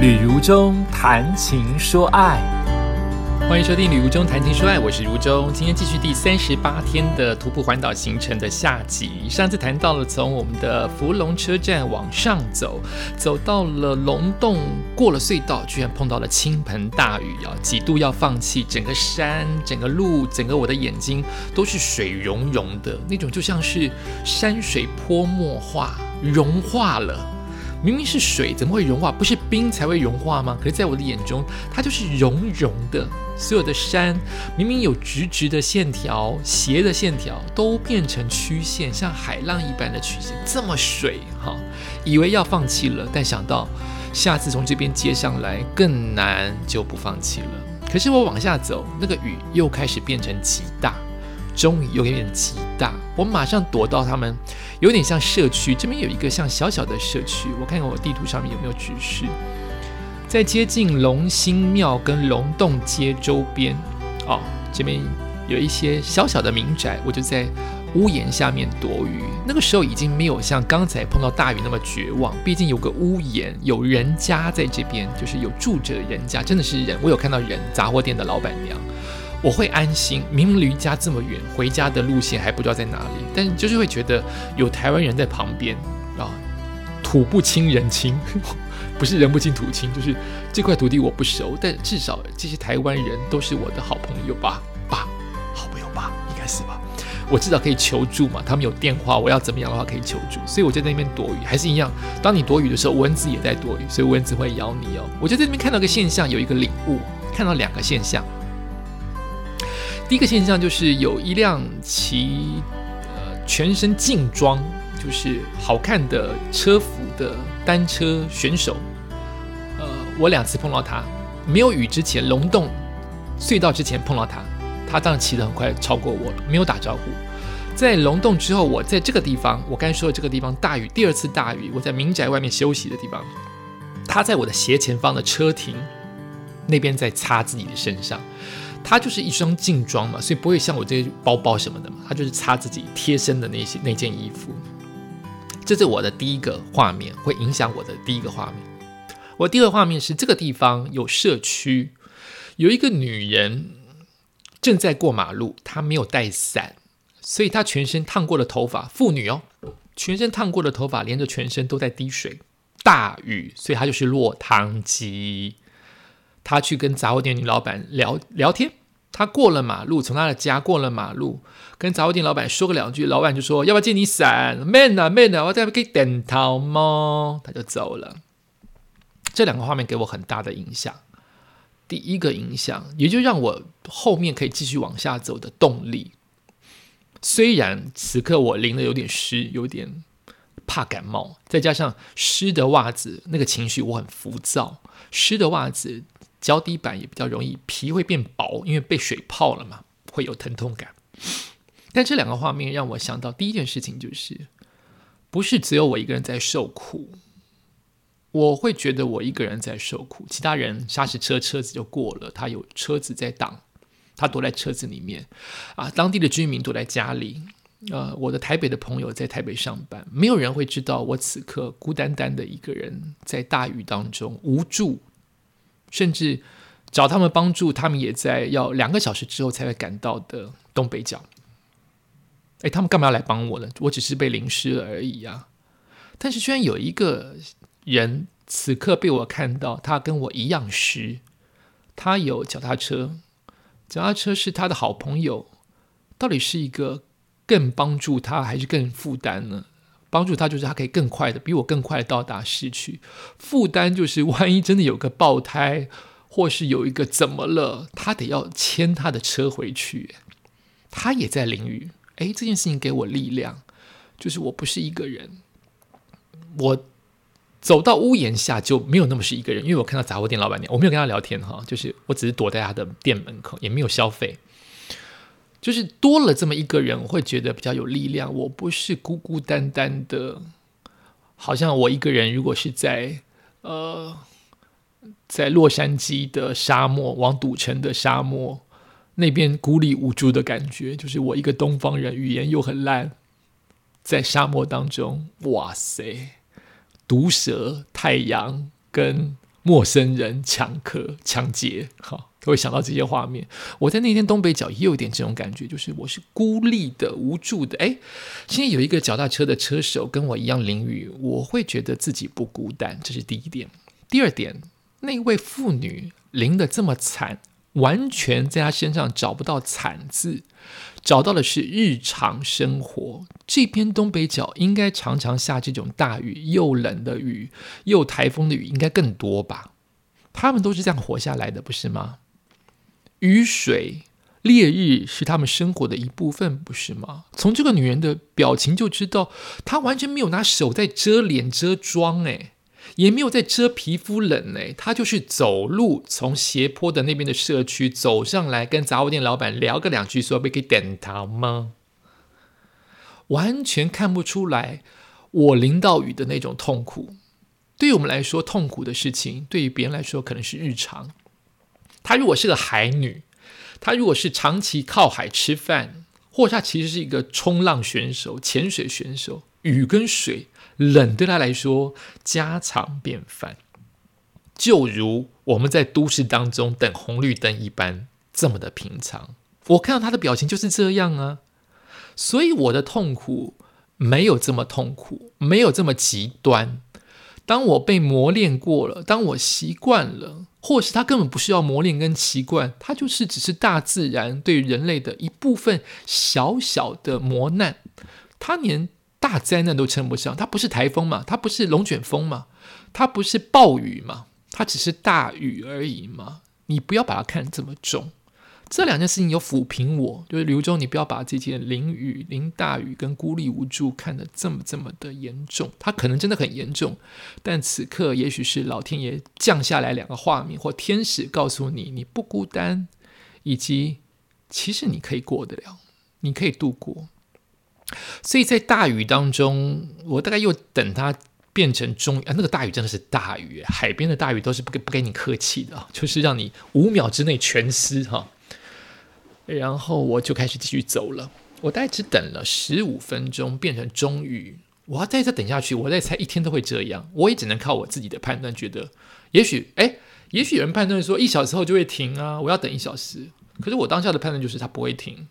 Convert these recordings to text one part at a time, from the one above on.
旅如中谈情说爱，欢迎收听《旅如中谈情说爱》，我是如中。今天继续第三十八天的徒步环岛行程的下集。上次谈到了从我们的福隆车站往上走，走到了龙洞，过了隧道，居然碰到了倾盆大雨啊！几度要放弃，整个山、整个路、整个我的眼睛都是水融融的那种，就像是山水泼墨画融化了。明明是水，怎么会融化？不是冰才会融化吗？可是，在我的眼中，它就是融融的。所有的山，明明有直直的线条、斜的线条，都变成曲线，像海浪一般的曲线。这么水哈，以为要放弃了，但想到下次从这边接上来更难，就不放弃了。可是我往下走，那个雨又开始变成极大。终于有点极大，我马上躲到他们，有点像社区。这边有一个像小小的社区，我看看我地图上面有没有指示，在接近龙兴庙跟龙洞街周边，哦，这边有一些小小的民宅，我就在屋檐下面躲雨。那个时候已经没有像刚才碰到大雨那么绝望，毕竟有个屋檐，有人家在这边，就是有住着人家，真的是人，我有看到人，杂货店的老板娘。我会安心，明明离家这么远，回家的路线还不知道在哪里，但就是会觉得有台湾人在旁边啊，土不亲人亲，不是人不亲土亲，就是这块土地我不熟，但至少这些台湾人都是我的好朋友吧，吧，好朋友吧，应该是吧，我至少可以求助嘛，他们有电话，我要怎么样的话可以求助，所以我就在那边躲雨，还是一样，当你躲雨的时候，蚊子也在躲雨，所以蚊子会咬你哦。我就在那边看到个现象，有一个领悟，看到两个现象。第一个现象就是有一辆骑呃全身劲装，就是好看的车服的单车选手。呃，我两次碰到他，没有雨之前，龙洞隧道之前碰到他，他当然骑得很快，超过我了，没有打招呼。在龙洞之后，我在这个地方，我刚才说的这个地方大雨，第二次大雨，我在民宅外面休息的地方，他在我的斜前方的车停那边在擦自己的身上。他就是一双劲装嘛，所以不会像我这些包包什么的嘛。他就是擦自己贴身的那些那件衣服。这是我的第一个画面，会影响我的第一个画面。我第二个画面是这个地方有社区，有一个女人正在过马路，她没有带伞，所以她全身烫过的头发，妇女哦，全身烫过的头发连着全身都在滴水，大雨，所以她就是落汤鸡。他去跟杂货店女老板聊聊天，他过了马路，从他的家过了马路，跟杂货店老板说个两句，老板就说要不要借你伞？Man 啊 Man 啊，我在可以等他吗？他就走了。这两个画面给我很大的影响。第一个影响，也就让我后面可以继续往下走的动力。虽然此刻我淋的有点湿，有点怕感冒，再加上湿的袜子，那个情绪我很浮躁，湿的袜子。脚底板也比较容易皮会变薄，因为被水泡了嘛，会有疼痛感。但这两个画面让我想到第一件事情就是，不是只有我一个人在受苦。我会觉得我一个人在受苦，其他人砂石车车子就过了，他有车子在挡，他躲在车子里面啊。当地的居民躲在家里，呃，我的台北的朋友在台北上班，没有人会知道我此刻孤单单的一个人在大雨当中无助。甚至找他们帮助，他们也在要两个小时之后才会赶到的东北角。哎，他们干嘛要来帮我呢？我只是被淋湿了而已啊！但是居然有一个人此刻被我看到，他跟我一样湿，他有脚踏车，脚踏车是他的好朋友。到底是一个更帮助他，还是更负担呢？帮助他就是他可以更快的，比我更快到达市区。负担就是万一真的有个爆胎，或是有一个怎么了，他得要牵他的车回去。他也在淋雨，哎，这件事情给我力量，就是我不是一个人。我走到屋檐下就没有那么是一个人，因为我看到杂货店老板娘，我没有跟他聊天哈，就是我只是躲在他的店门口，也没有消费。就是多了这么一个人，会觉得比较有力量。我不是孤孤单单的，好像我一个人。如果是在呃，在洛杉矶的沙漠，往赌城的沙漠那边孤立无助的感觉，就是我一个东方人，语言又很烂，在沙漠当中，哇塞，毒蛇、太阳跟陌生人抢客、抢劫，哈，都会想到这些画面。我在那天东北角也有点这种感觉，就是我是孤立的、无助的。哎，今天有一个脚踏车的车手跟我一样淋雨，我会觉得自己不孤单，这是第一点。第二点，那位妇女淋得这么惨，完全在她身上找不到惨字。找到的是日常生活，这边东北角应该常常下这种大雨，又冷的雨，又台风的雨，应该更多吧？他们都是这样活下来的，不是吗？雨水、烈日是他们生活的一部分，不是吗？从这个女人的表情就知道，她完全没有拿手在遮脸遮妆，诶。也没有在遮皮肤冷哎，她就是走路从斜坡的那边的社区走上来，跟杂货店老板聊个两句，说可以点糖吗？完全看不出来我淋到雨的那种痛苦。对于我们来说，痛苦的事情，对于别人来说可能是日常。她如果是个海女，她如果是长期靠海吃饭，或者她其实是一个冲浪选手、潜水选手，雨跟水。冷对她来说家常便饭，就如我们在都市当中等红绿灯一般，这么的平常。我看到她的表情就是这样啊，所以我的痛苦没有这么痛苦，没有这么极端。当我被磨练过了，当我习惯了，或是它根本不需要磨练跟习惯，它就是只是大自然对人类的一部分小小的磨难，它连。大灾难都称不上，它不是台风嘛，它不是龙卷风嘛，它不是暴雨嘛，它只是大雨而已嘛。你不要把它看这么重，这两件事情有抚平我，就是刘忠，你不要把这件淋雨、淋大雨跟孤立无助看得这么这么的严重。它可能真的很严重，但此刻也许是老天爷降下来两个画面，或天使告诉你你不孤单，以及其实你可以过得了，你可以度过。所以在大雨当中，我大概又等它变成中啊，那个大雨真的是大雨，海边的大雨都是不跟不跟你客气的，就是让你五秒之内全湿哈。然后我就开始继续走了，我大概只等了十五分钟，变成中雨。我要再再等下去，我在猜一天都会这样，我也只能靠我自己的判断，觉得也许哎，也许有人判断说一小时后就会停啊，我要等一小时。可是我当下的判断就是它不会停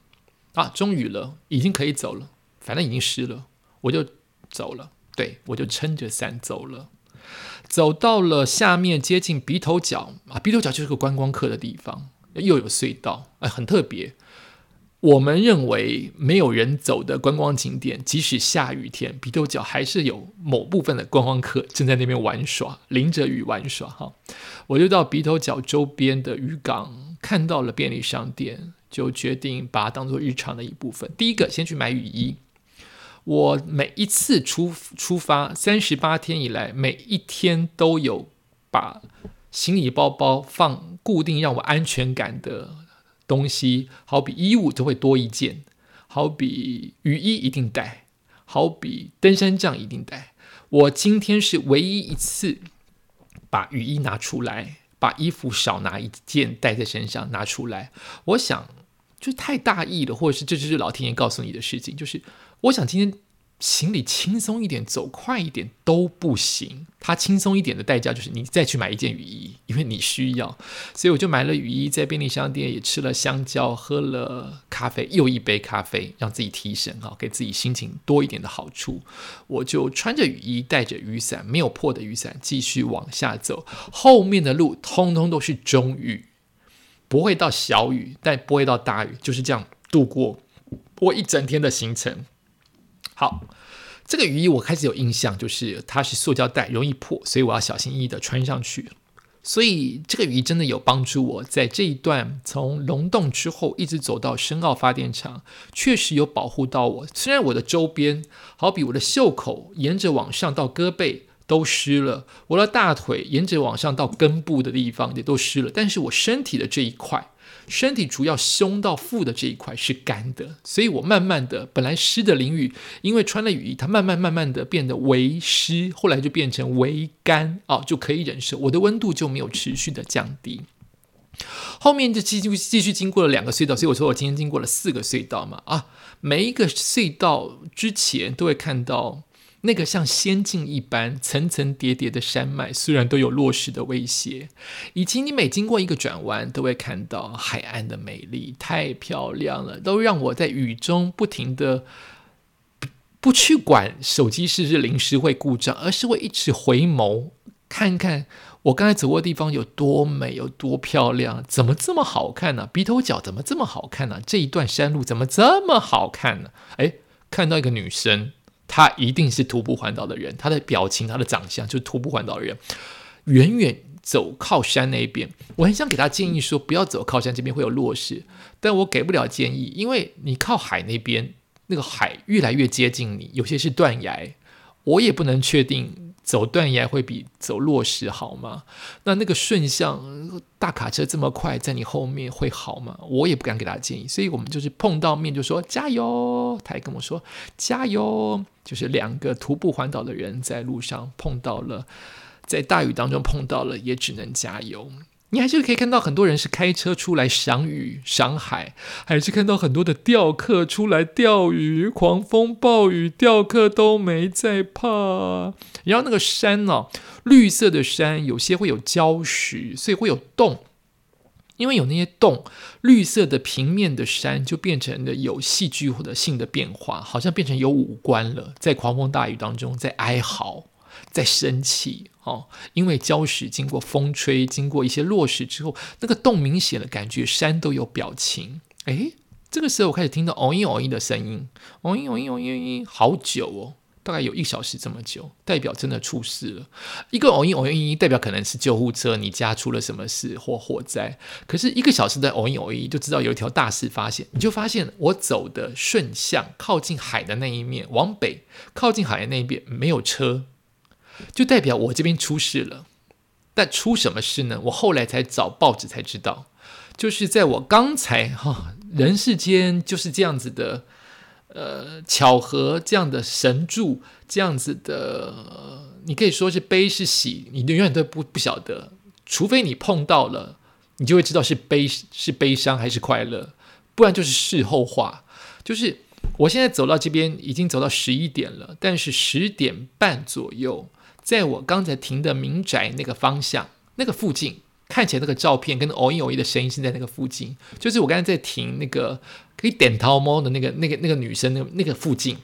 啊，中雨了，已经可以走了。反正已经湿了，我就走了。对我就撑着伞走了，走到了下面接近鼻头角啊，鼻头角就是个观光客的地方，又有隧道，哎，很特别。我们认为没有人走的观光景点，即使下雨天，鼻头角还是有某部分的观光客正在那边玩耍，淋着雨玩耍。哈，我就到鼻头角周边的渔港，看到了便利商店，就决定把它当做日常的一部分。第一个，先去买雨衣。我每一次出出发三十八天以来，每一天都有把行李包包放固定让我安全感的东西，好比衣物就会多一件，好比雨衣一定带，好比登山杖一定带。我今天是唯一一次把雨衣拿出来，把衣服少拿一件带在身上拿出来。我想。就太大意了，或者是这就是老天爷告诉你的事情。就是我想今天行李轻松一点，走快一点都不行。它轻松一点的代价就是你再去买一件雨衣，因为你需要。所以我就买了雨衣，在便利商店也吃了香蕉，喝了咖啡，又一杯咖啡，让自己提神哈，给自己心情多一点的好处。我就穿着雨衣，带着雨伞，没有破的雨伞，继续往下走。后面的路通通都是中雨。不会到小雨，但不会到大雨，就是这样度过我一整天的行程。好，这个雨衣我开始有印象，就是它是塑胶袋，容易破，所以我要小心翼翼的穿上去。所以这个雨衣真的有帮助我在这一段从龙洞之后一直走到深澳发电厂，确实有保护到我。虽然我的周边，好比我的袖口沿着往上到胳膊。都湿了，我的大腿沿着往上到根部的地方也都湿了，但是我身体的这一块，身体主要胸到腹的这一块是干的，所以我慢慢的，本来湿的淋雨，因为穿了雨衣，它慢慢慢慢的变得微湿，后来就变成微干，哦，就可以忍受，我的温度就没有持续的降低。后面就继续继续经过了两个隧道，所以我说我今天经过了四个隧道嘛，啊，每一个隧道之前都会看到。那个像仙境一般层层叠叠的山脉，虽然都有落石的威胁，以及你每经过一个转弯，都会看到海岸的美丽，太漂亮了，都让我在雨中不停的不不去管手机是不是临时会故障，而是会一直回眸看看我刚才走过的地方有多美，有多漂亮，怎么这么好看呢？鼻头角怎么这么好看呢？这一段山路怎么这么好看呢？哎，看到一个女生。他一定是徒步环岛的人，他的表情、他的长相就是徒步环岛的人。远远走靠山那边，我很想给他建议说，不要走靠山这边会有落石，但我给不了建议，因为你靠海那边，那个海越来越接近你，有些是断崖，我也不能确定。走断崖会比走落石好吗？那那个顺向大卡车这么快在你后面会好吗？我也不敢给他建议，所以我们就是碰到面就说加油，他还跟我说加油，就是两个徒步环岛的人在路上碰到了，在大雨当中碰到了，也只能加油。你还是可以看到很多人是开车出来赏雨赏海，还是看到很多的钓客出来钓鱼，狂风暴雨钓客都没在怕。然后那个山呢，绿色的山有些会有礁石，所以会有洞。因为有那些洞，绿色的平面的山就变成了有戏剧或者性的变化，好像变成有五官了，在狂风大雨当中在哀嚎。在生气哦，因为礁石经过风吹，经过一些落石之后，那个洞明显的感觉，山都有表情。诶，这个时候我开始听到哦音哦音的声音，哦音哦音哦音，好久哦，大概有一小时这么久，代表真的出事了。一个哦音哦音，代表可能是救护车，你家出了什么事或火灾。可是一个小时的哦音哦音，就知道有一条大事发现。你就发现我走的顺向，靠近海的那一面，往北靠近海的那一边没有车。就代表我这边出事了，但出什么事呢？我后来才找报纸才知道，就是在我刚才哈，人世间就是这样子的，呃，巧合这样的神助，这样子的，你可以说是悲是喜，你永远都不不晓得，除非你碰到了，你就会知道是悲是悲伤还是快乐，不然就是事后话，就是我现在走到这边已经走到十一点了，但是十点半左右。在我刚才停的民宅那个方向，那个附近，看起来那个照片跟偶一偶一的声音是在那个附近，就是我刚才在停那个可以点桃猫的那个那个那个女生那那个附近，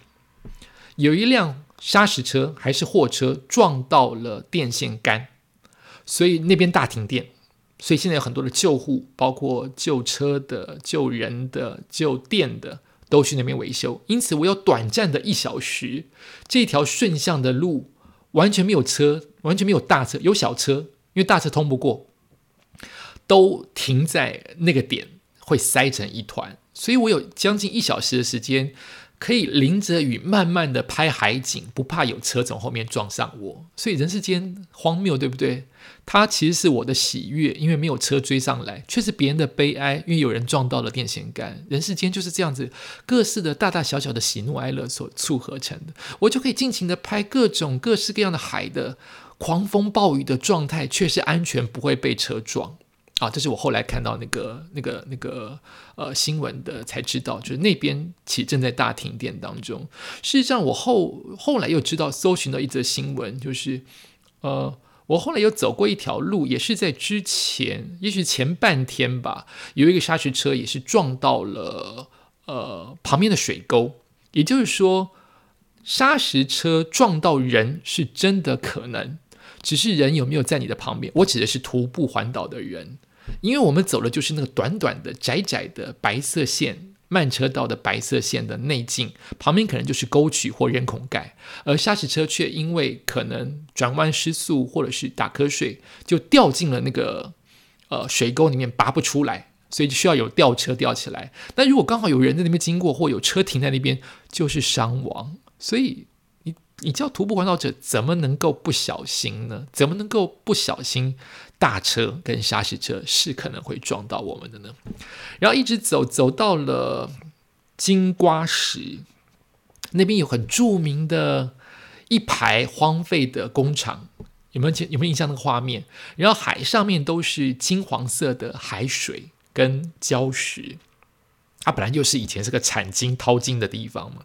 有一辆砂石车还是货车撞到了电线杆，所以那边大停电，所以现在有很多的救护，包括救车的、救人的、救电的，都去那边维修。因此，我有短暂的一小时，这条顺向的路。完全没有车，完全没有大车，有小车，因为大车通不过，都停在那个点，会塞成一团。所以我有将近一小时的时间。可以淋着雨慢慢的拍海景，不怕有车从后面撞上我。所以人世间荒谬，对不对？它其实是我的喜悦，因为没有车追上来，却是别人的悲哀，因为有人撞到了电线杆。人世间就是这样子，各式的大大小小的喜怒哀乐所促合成的。我就可以尽情的拍各种各式各样的海的狂风暴雨的状态，却是安全，不会被车撞。啊，这是我后来看到那个、那个、那个呃新闻的才知道，就是那边其实正在大停电当中。事实上，我后后来又知道，搜寻到一则新闻，就是呃，我后来又走过一条路，也是在之前，也许前半天吧，有一个砂石车也是撞到了呃旁边的水沟。也就是说，砂石车撞到人是真的可能，只是人有没有在你的旁边？我指的是徒步环岛的人。因为我们走的就是那个短短的、窄窄的白色线，慢车道的白色线的内径，旁边可能就是沟渠或人孔盖，而砂石车却因为可能转弯失速或者是打瞌睡，就掉进了那个呃水沟里面拔不出来，所以就需要有吊车吊起来。那如果刚好有人在那边经过，或有车停在那边，就是伤亡。所以你叫徒步环岛者怎么能够不小心呢？怎么能够不小心？大车跟砂石车是可能会撞到我们的呢，然后一直走走到了金瓜石那边，有很著名的一排荒废的工厂，有没有有没有印象那个画面？然后海上面都是金黄色的海水跟礁石，它本来就是以前是个产金淘金的地方嘛。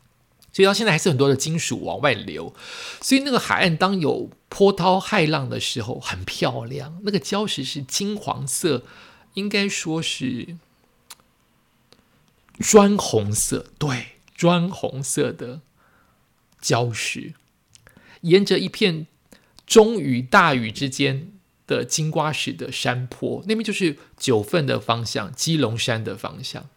所以到现在还是很多的金属往外流，所以那个海岸当有波涛骇浪的时候很漂亮，那个礁石是金黄色，应该说是砖红色，对，砖红色的礁石，沿着一片中雨大雨之间的金瓜石的山坡，那边就是九份的方向，基隆山的方向。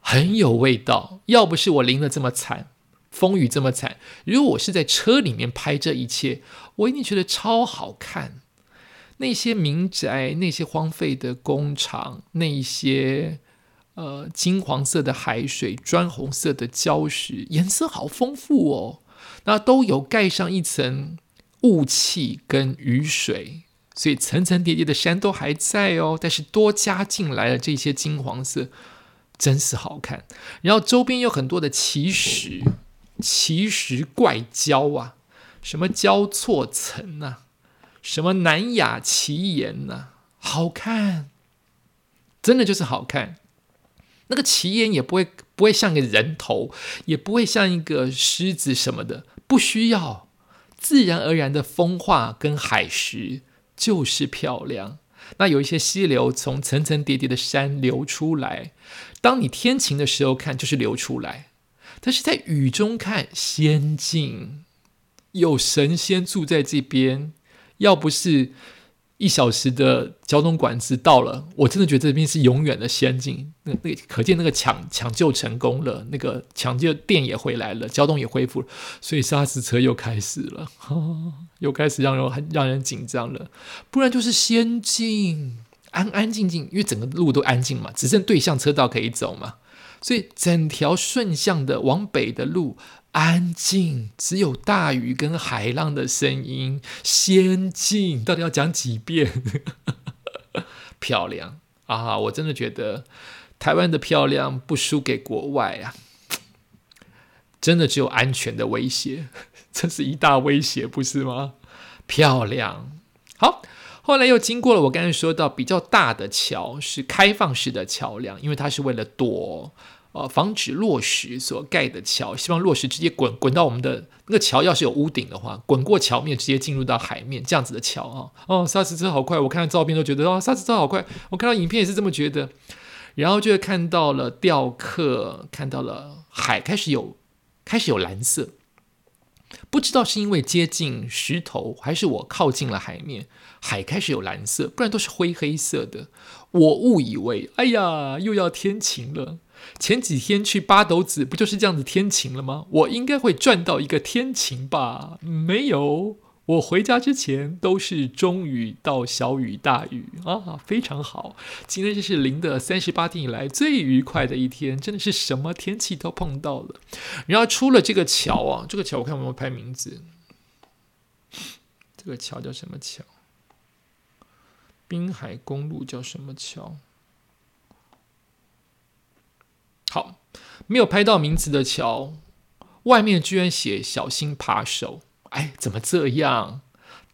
很有味道。要不是我淋的这么惨，风雨这么惨，如果我是在车里面拍这一切，我一定觉得超好看。那些民宅，那些荒废的工厂，那些呃金黄色的海水、砖红色的礁石，颜色好丰富哦。那都有盖上一层雾气跟雨水，所以层层叠叠的山都还在哦。但是多加进来了这些金黄色。真是好看，然后周边有很多的奇石，奇石怪礁啊，什么交错层呐，什么南亚奇岩呐，好看，真的就是好看。那个奇岩也不会不会像个人头，也不会像一个狮子什么的，不需要，自然而然的风化跟海石就是漂亮。那有一些溪流从层层叠叠的山流出来。当你天晴的时候看，就是流出来；但是在雨中看，仙境有神仙住在这边。要不是一小时的交通管制到了，我真的觉得这边是永远的仙境。那那可见那个抢抢救成功了，那个抢救电也回来了，交通也恢复了，所以沙石车又开始了，又开始让人很让人紧张了。不然就是仙境。安安静静，因为整个路都安静嘛，只剩对向车道可以走嘛，所以整条顺向的往北的路安静，只有大雨跟海浪的声音。仙境到底要讲几遍？漂亮啊！我真的觉得台湾的漂亮不输给国外啊，真的只有安全的威胁，这是一大威胁，不是吗？漂亮，好。后来又经过了我刚才说到比较大的桥，是开放式的桥梁，因为它是为了躲呃防止落石所盖的桥，希望落石直接滚滚到我们的那个桥，要是有屋顶的话，滚过桥面直接进入到海面这样子的桥啊。哦，沙石车好快，我看到照片都觉得哦，沙石车好快，我看到影片也是这么觉得，然后就会看到了雕刻，看到了海开始有开始有蓝色。不知道是因为接近石头，还是我靠近了海面，海开始有蓝色，不然都是灰黑色的。我误以为，哎呀，又要天晴了。前几天去八斗子，不就是这样子天晴了吗？我应该会赚到一个天晴吧？没有。我回家之前都是中雨到小雨大雨啊，非常好。今天就是零的三十八天以来最愉快的一天，真的是什么天气都碰到了。然后出了这个桥啊，这个桥我看有没有拍名字？这个桥叫什么桥？滨海公路叫什么桥？好，没有拍到名字的桥，外面居然写“小心扒手”。哎，怎么这样？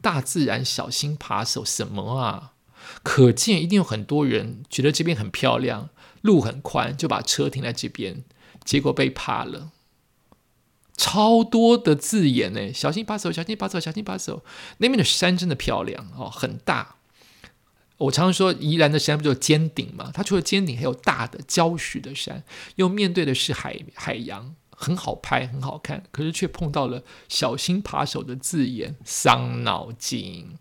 大自然小心扒手什么啊？可见一定有很多人觉得这边很漂亮，路很宽，就把车停在这边，结果被扒了。超多的字眼呢，小心扒手，小心扒手，小心扒手。那边的山真的漂亮哦，很大。我常常说，宜兰的山不就尖顶吗？它除了尖顶，还有大的礁石的山，又面对的是海海洋。很好拍，很好看，可是却碰到了“小心扒手”的字眼，伤脑筋。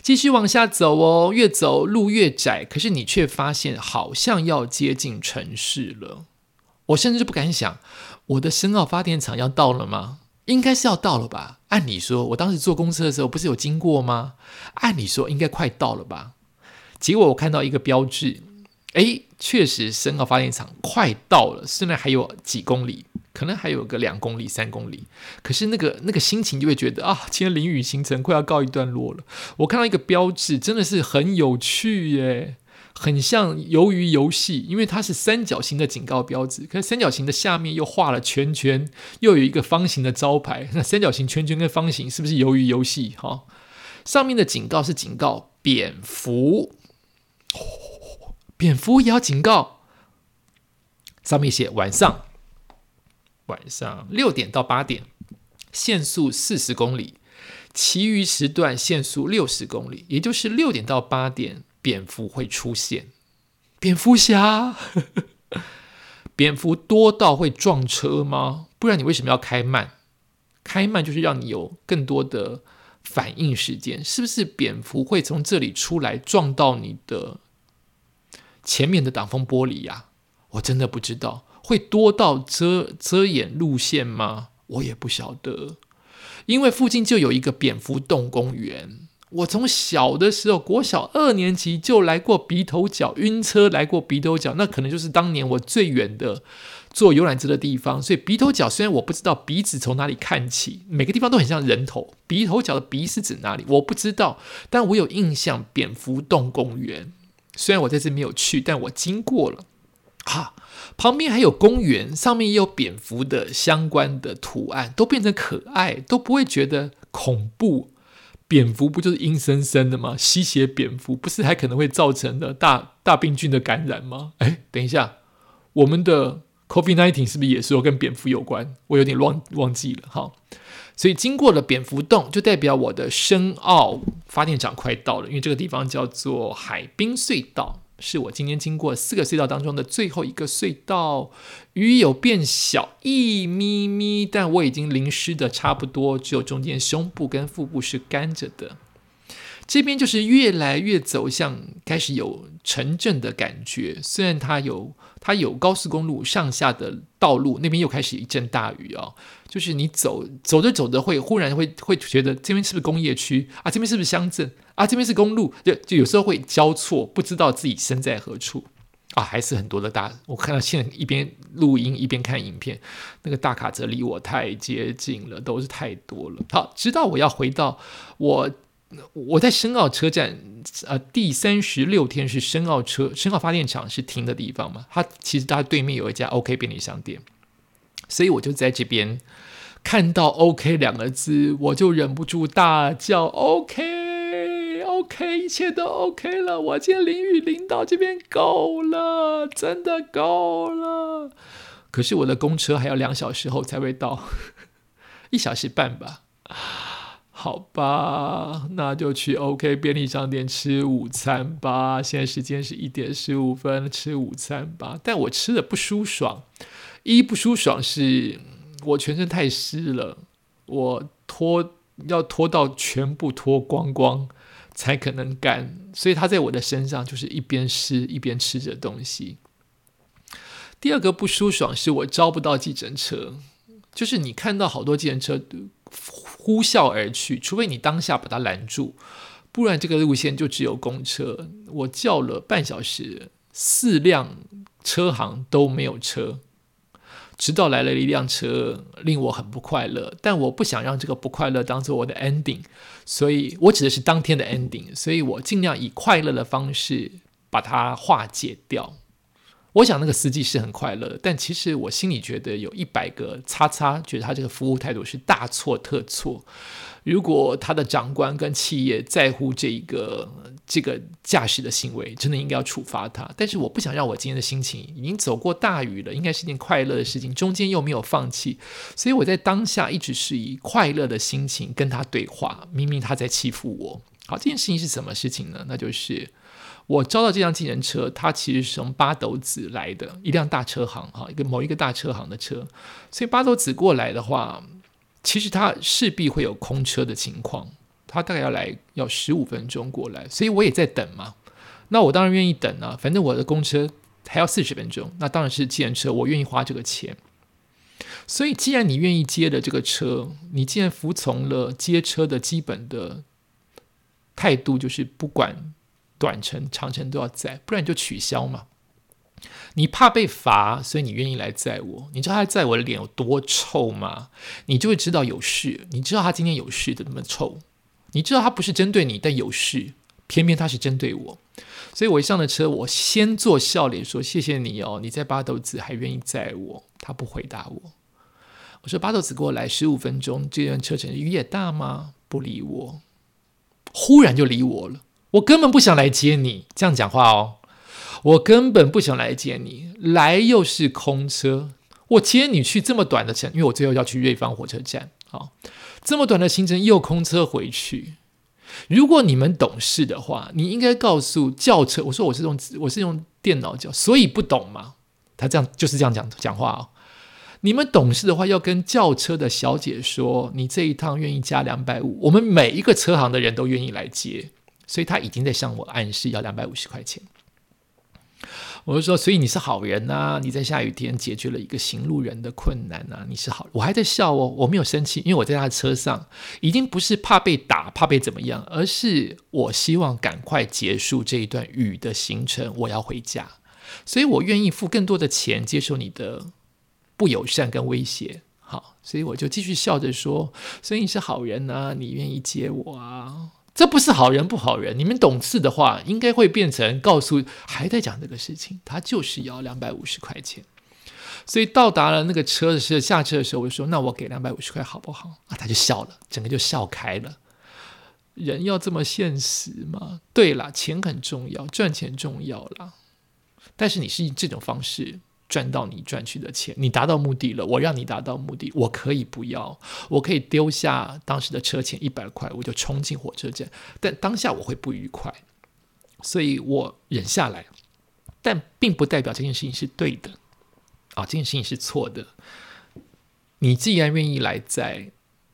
继续往下走哦，越走路越窄，可是你却发现好像要接近城市了。我甚至不敢想，我的深澳发电厂要到了吗？应该是要到了吧？按理说，我当时坐公车的时候不是有经过吗？按理说应该快到了吧？结果我看到一个标志。哎，确实，深澳发电厂快到了，虽然还有几公里，可能还有个两公里、三公里，可是那个那个心情就会觉得啊，今天淋雨行程快要告一段落了。我看到一个标志，真的是很有趣耶，很像鱿鱼游戏，因为它是三角形的警告标志，可是三角形的下面又画了圈圈，又有一个方形的招牌。那三角形、圈圈跟方形是不是鱿鱼游戏？哈，上面的警告是警告蝙蝠。蝙蝠也要警告，上面写晚上晚上六点到八点，限速四十公里，其余时段限速六十公里，也就是六点到八点，蝙蝠会出现。蝙蝠侠，蝙蝠多到会撞车吗？不然你为什么要开慢？开慢就是让你有更多的反应时间，是不是？蝙蝠会从这里出来撞到你的前面的挡风玻璃呀？我真的不知道。会多到遮遮掩路线吗？我也不晓得，因为附近就有一个蝙蝠洞公园。我从小的时候，国小二年级就来过鼻头角，晕车来过鼻头角，那可能就是当年我最远的坐游览车的地方。所以鼻头角虽然我不知道鼻子从哪里看起，每个地方都很像人头。鼻头角的鼻是指哪里？我不知道，但我有印象，蝙蝠洞公园。虽然我在这没有去，但我经过了。哈。旁边还有公园，上面也有蝙蝠的相关的图案，都变成可爱，都不会觉得恐怖。蝙蝠不就是阴森森的吗？吸血蝙蝠不是还可能会造成的大大病菌的感染吗？哎，等一下，我们的 COVID nineteen 是不是也说跟蝙蝠有关？我有点忘忘记了。哈。所以经过了蝙蝠洞，就代表我的深澳发电厂快到了，因为这个地方叫做海滨隧道。是我今天经过四个隧道当中的最后一个隧道，雨有变小一咪咪，但我已经淋湿的差不多，只有中间胸部跟腹部是干着的。这边就是越来越走向开始有城镇的感觉，虽然它有它有高速公路上下的道路，那边又开始一阵大雨哦。就是你走走着走着会忽然会会觉得这边是不是工业区啊？这边是不是乡镇啊？这边是公路，就就有时候会交错，不知道自己身在何处啊！还是很多的大，我看到现在一边录音一边看影片，那个大卡车离我太接近了，都是太多了。好，直到我要回到我我在深澳车站，呃，第三十六天是深澳车深澳发电厂是停的地方嘛？它其实它对面有一家 OK 便利商店，所以我就在这边。看到 “OK” 两个字，我就忍不住大叫 OK OK，一切都 OK 了！我今天淋雨淋到这边够了，真的够了。可是我的公车还要两小时后才会到，一小时半吧。好吧，那就去 OK 便利商店吃午餐吧。现在时间是一点十五分，吃午餐吧。但我吃的不舒爽，一不舒爽是。我全身太湿了，我脱要脱到全部脱光光才可能干，所以它在我的身上就是一边湿一边吃着东西。第二个不舒爽是我招不到计程车，就是你看到好多计程车呼啸而去，除非你当下把它拦住，不然这个路线就只有公车。我叫了半小时，四辆车行都没有车。直到来了一辆车，令我很不快乐，但我不想让这个不快乐当做我的 ending，所以我指的是当天的 ending，所以我尽量以快乐的方式把它化解掉。我想那个司机是很快乐，但其实我心里觉得有一百个叉叉，觉得他这个服务态度是大错特错。如果他的长官跟企业在乎这一个这个驾驶的行为，真的应该要处罚他。但是我不想让我今天的心情已经走过大雨了，应该是件快乐的事情，中间又没有放弃，所以我在当下一直是以快乐的心情跟他对话。明明他在欺负我，好，这件事情是什么事情呢？那就是。我招到这辆计程车，它其实是从八斗子来的一辆大车行，哈，一个某一个大车行的车。所以八斗子过来的话，其实他势必会有空车的情况，他大概要来要十五分钟过来，所以我也在等嘛。那我当然愿意等啊，反正我的公车还要四十分钟，那当然是计程车，我愿意花这个钱。所以既然你愿意接的这个车，你既然服从了接车的基本的态度，就是不管。短程、长程都要在，不然你就取消嘛。你怕被罚，所以你愿意来载我。你知道他载我的脸有多臭吗？你就会知道有事。你知道他今天有事的那么臭。你知道他不是针对你，但有事，偏偏他是针对我。所以我一上了车，我先做笑脸说：“谢谢你哦，你在八斗子还愿意载我。”他不回答我。我说：“八斗子过来十五分钟，这段车程雨也大吗？”不理我。忽然就理我了。我根本不想来接你，这样讲话哦。我根本不想来接你，来又是空车，我接你去这么短的程，因为我最后要去瑞芳火车站，好，这么短的行程又空车回去。如果你们懂事的话，你应该告诉轿车，我说我是用我是用电脑叫，所以不懂嘛。他这样就是这样讲讲话哦。你们懂事的话，要跟轿车的小姐说，你这一趟愿意加两百五，我们每一个车行的人都愿意来接，所以他已经在向我暗示要两百五十块钱。我就说，所以你是好人呐，你在下雨天解决了一个行路人的困难呐，你是好，我还在笑哦，我没有生气，因为我在他的车上，已经不是怕被打，怕被怎么样，而是我希望赶快结束这一段雨的行程，我要回家，所以我愿意付更多的钱接受你的。不友善跟威胁，好，所以我就继续笑着说：“所以你是好人啊，你愿意接我啊？这不是好人不好人，你们懂事的话，应该会变成告诉还在讲这个事情，他就是要两百五十块钱。所以到达了那个车的时候，下车的时候，我就说：那我给两百五十块好不好？啊，他就笑了，整个就笑开了。人要这么现实吗？对了，钱很重要，赚钱重要啦。但是你是以这种方式。”赚到你赚去的钱，你达到目的了，我让你达到目的，我可以不要，我可以丢下当时的车钱一百块，我就冲进火车站，但当下我会不愉快，所以我忍下来，但并不代表这件事情是对的，啊，这件事情是错的。你既然愿意来，在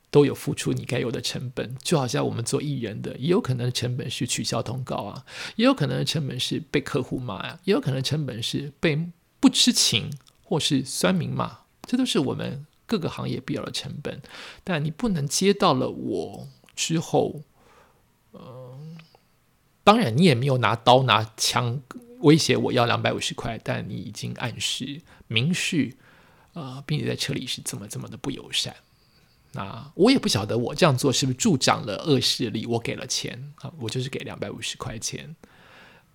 都有付出你该有的成本，就好像我们做艺人的，也有可能成本是取消通告啊，也有可能成本是被客户骂呀，也有可能成本是被。不知情或是酸民嘛，这都是我们各个行业必要的成本。但你不能接到了我之后，嗯，当然你也没有拿刀拿枪威胁我要两百五十块，但你已经暗示明示，呃，并且在车里是这么这么的不友善。那我也不晓得我这样做是不是助长了恶势力。我给了钱啊，我就是给两百五十块钱，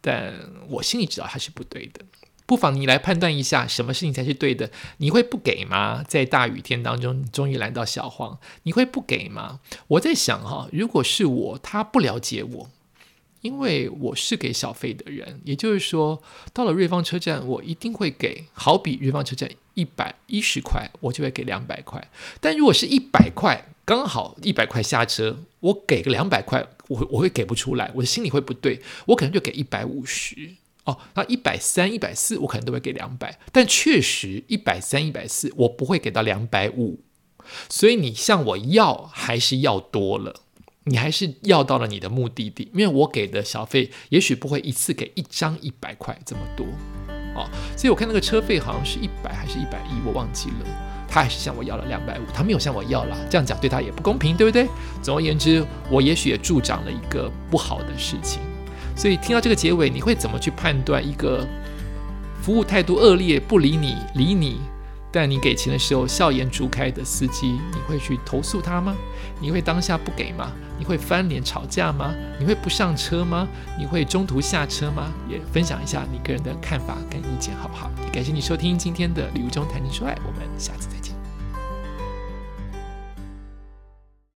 但我心里知道他是不对的。不妨你来判断一下，什么事情才是对的？你会不给吗？在大雨天当中，你终于拦到小黄，你会不给吗？我在想哈，如果是我，他不了解我，因为我是给小费的人，也就是说，到了瑞芳车站，我一定会给。好比瑞芳车站一百一十块，我就会给两百块。但如果是一百块，刚好一百块下车，我给个两百块，我我会给不出来，我的心里会不对，我可能就给一百五十。哦，那一百三、一百四，我可能都会给两百，但确实一百三、一百四，我不会给到两百五。所以你向我要还是要多了，你还是要到了你的目的地，因为我给的小费也许不会一次给一张一百块这么多。哦，所以我看那个车费好像是一百还是一百一，我忘记了。他还是向我要了两百五，他没有向我要了，这样讲对他也不公平，对不对？总而言之，我也许也助长了一个不好的事情。所以听到这个结尾，你会怎么去判断一个服务态度恶劣、不理你、理你，但你给钱的时候笑颜逐开的司机？你会去投诉他吗？你会当下不给吗？你会翻脸吵架吗？你会不上车吗？你会中途下车吗？也分享一下你个人的看法跟意见，好不好？也感谢你收听今天的李如中谈情说爱，我们下次再见。